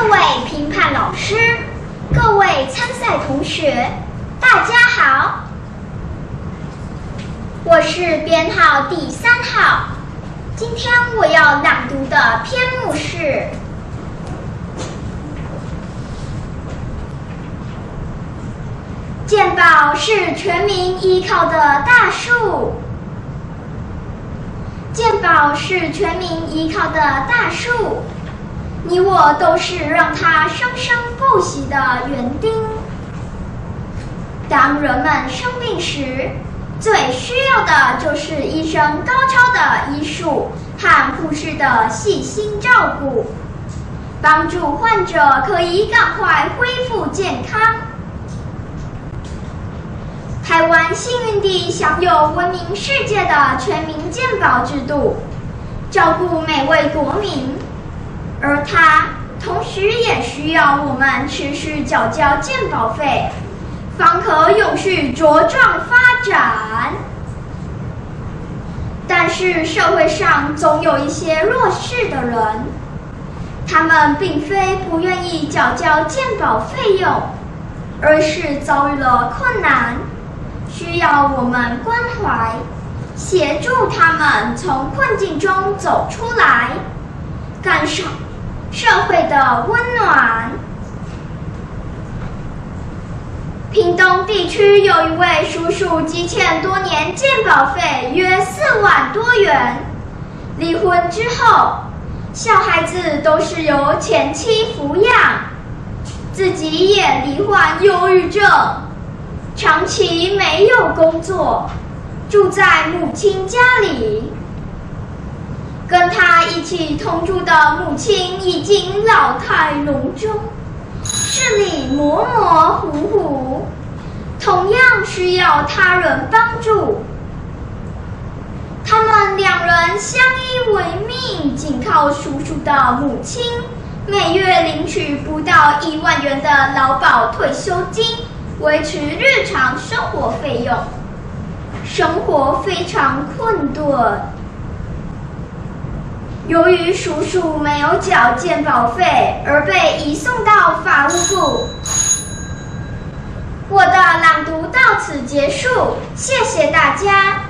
各位评判老师，各位参赛同学，大家好。我是编号第三号，今天我要朗读的篇目是：鉴宝是全民依靠的大树。鉴宝是全民依靠的大树。你我都是让它生生不息的园丁。当人们生病时，最需要的就是医生高超的医术和护士的细心照顾，帮助患者可以赶快恢复健康。台湾幸运地享有闻名世界的全民健保制度，照顾每位国民。而它同时也需要我们持续缴交健保费，方可永续茁壮发展。但是社会上总有一些弱势的人，他们并非不愿意缴交健保费用，而是遭遇了困难，需要我们关怀，协助他们从困境中走出来，感受。社会的温暖。屏东地区有一位叔叔积欠多年健保费约四万多元，离婚之后，小孩子都是由前妻抚养，自己也罹患忧郁症，长期没有工作，住在母亲家里。他一起同住的母亲已经老态龙钟，视力模模糊糊，同样需要他人帮助。他们两人相依为命，仅靠叔叔的母亲每月领取不到一万元的劳保退休金，维持日常生活费用，生活非常困顿。由于叔叔没有缴健保费，而被移送到法务部。我的朗读到此结束，谢谢大家。